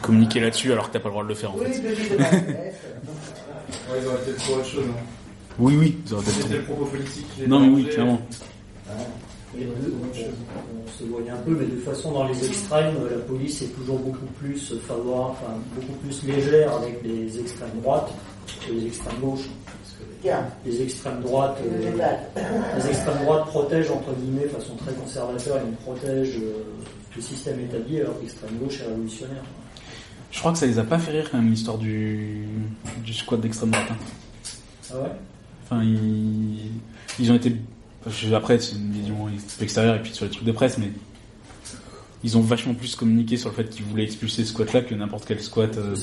communiquer là-dessus alors que t'as pas le droit de le faire en Oui, fait. ils auraient peut-être trop autre chose. hein. Oui, oui, ils auraient peut-être C'était le propos politique. qui Non, mais oui, clairement. Et on, on s'éloigne un peu, mais de toute façon, dans les extrêmes, la police est toujours beaucoup plus favorable, enfin, beaucoup plus légère avec les extrêmes droites les extrêmes gauches. Parce que Tiens, les extrêmes droites, euh, les extrêmes droites protègent entre guillemets, de façon très conservateur, ils protègent euh, le système établi, alors que l'extrême gauche est révolutionnaire. Je crois que ça les a pas fait rire quand même l'histoire du, du squad d'extrême droite. hein. Ah ouais? Enfin, ils, ils ont été. Après, c'est une vision extérieure et puis sur les trucs de presse, mais ils ont vachement plus communiqué sur le fait qu'ils voulaient expulser ce squat-là que n'importe quel squat euh,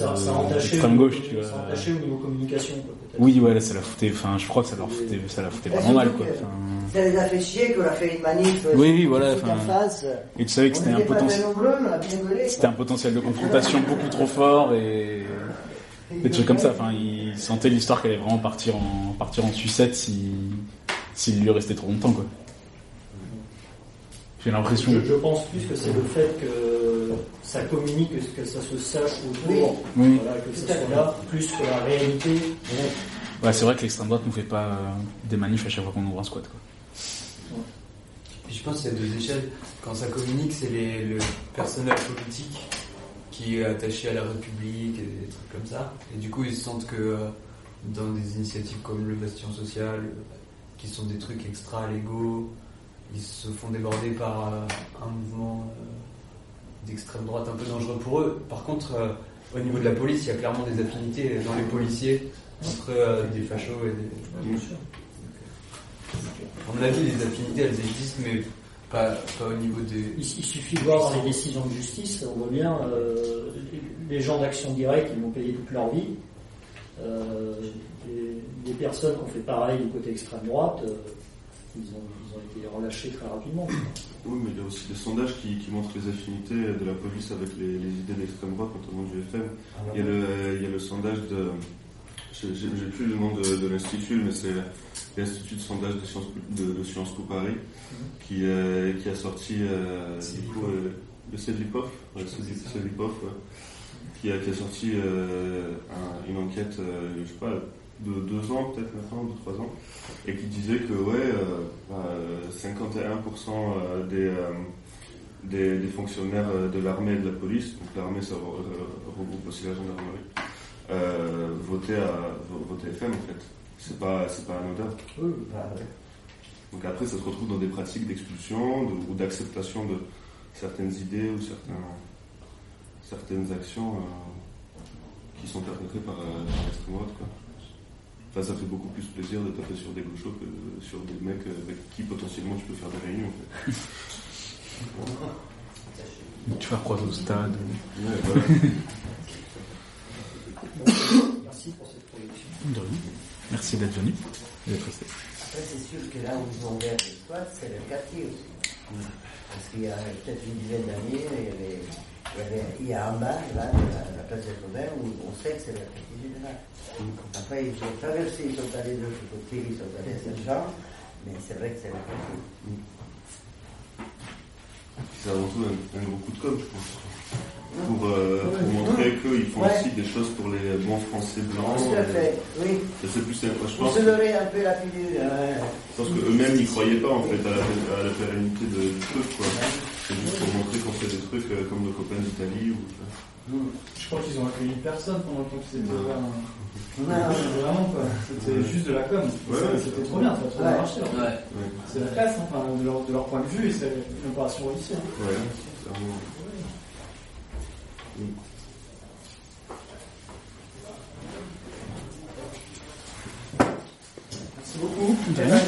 de- d'extrême gauche, tu vois. ça a entaché au niveau communication. quoi. Oui, ouais, là, ça la foutait. Enfin, je crois que ça leur foutait, ça la foutait vraiment mal, quoi. Enfin, Ça les a fait chier qu'on a fait une manif. euh, Oui, oui, voilà, et tu savais que c'était un potentiel. C'était un potentiel de confrontation beaucoup trop fort et des trucs comme ça. Enfin, il sentait l'histoire qu'elle allait vraiment partir en partir en sucette si s'il lui restait trop longtemps, quoi. J'ai l'impression. Je, je pense plus que c'est le fait que ça communique, que, ça se sache autour, Oui. voilà, que ça soit là, plus que la réalité. Ouais, c'est vrai que l'extrême droite nous fait pas euh, des manifs à chaque fois qu'on ouvre un squat. Quoi. Je pense qu'il y a deux échelles. Quand ça communique, c'est le personnel politique qui est attaché à la République et des trucs comme ça. Et du coup, ils sentent que euh, dans des initiatives comme le Bastion Social, euh, qui sont des trucs extra-légaux, ils se font déborder par euh, un mouvement euh, d'extrême droite un peu dangereux pour eux. Par contre, euh, au niveau de la police, il y a clairement des affinités dans les policiers entre des fachos et des... Bien sûr. À mon avis, les affinités, elles existent, mais pas, pas au niveau des... Il, il suffit de voir dans les décisions de justice, on voit bien euh, les gens d'action directe, ils vont payer toute leur vie. Euh, des, des personnes qui ont fait pareil du côté extrême droite, euh, ils, ont, ils ont été relâchés très rapidement. Oui, mais il y a aussi des sondages qui, qui montrent les affinités de la police avec les, les idées d'extrême droite, notamment du FM. Il y a le, il y a le sondage de. J'ai plus le nom de, de l'institut, mais c'est l'Institut de sondage de Sciences, Po- de, de Sciences Po Paris, qui, euh, qui a sorti euh, du coup, euh, le ouais, CEDLI- CEDLIPOF, ouais, qui, a, qui a sorti euh, un- une enquête, euh, je sais pas, de deux ans peut-être maintenant, de trois ans, et qui disait que ouais, euh, bah, euh, 51% des, euh, des, des fonctionnaires de l'armée et de la police, donc l'armée ça re- re- regroupe aussi la gendarmerie, euh, votaient, à, vo- votaient FM en fait. C'est pas, c'est pas anodin. Donc après, ça se retrouve dans des pratiques d'expulsion de- ou d'acceptation de certaines idées ou certains, certaines actions euh, qui sont perpétrées par, euh, par l'extrême droite. Quoi. Enfin, ça fait beaucoup plus plaisir de taper sur des gauchos que sur des mecs avec qui potentiellement tu peux faire des réunions. En fait. Tu vas croiser au stade. Ouais, voilà. Merci pour cette rien. Merci d'être venu. et d'être resté. Après, c'est sûr que là où ils ont ouvert les squats, c'est le quartier aussi. Parce qu'il y a peut-être une dizaine d'années, il y avait, il y avait, il y a un bar, là, de la, la place des Robert, où on sait que c'est le quartier général. Après, ils ont traversé, ils sont allés de l'autre côté, ils sont allés à Saint-Jean, mais c'est vrai que c'est le quartier. C'est avant tout un, un gros coup de com', je pense. Pour, euh, pour montrer qu'ils font Ouais. aussi des choses pour les bons Français blancs. Tout à fait, oui. C'est plus, je Pour pense, un peu la pilule. hein. je pense qu'eux-mêmes n'y croyaient pas en fait à la, à la pérennité de- du quoi. C'est juste pour montrer qu'on fait des trucs euh, comme nos copains d'Italie. Ou, Je crois qu'ils ont accueilli personne pendant le temps qu'ils étaient ouverts. hein. Non. Vraiment quoi, c'était juste de la com. Ouais, c'était trop bien, ça a trop bien marché. C'est la classe, enfin, de leur, de leur point de vue, et c'est une opération réussie. hein. ouais. Mm. Merci beaucoup. Rien.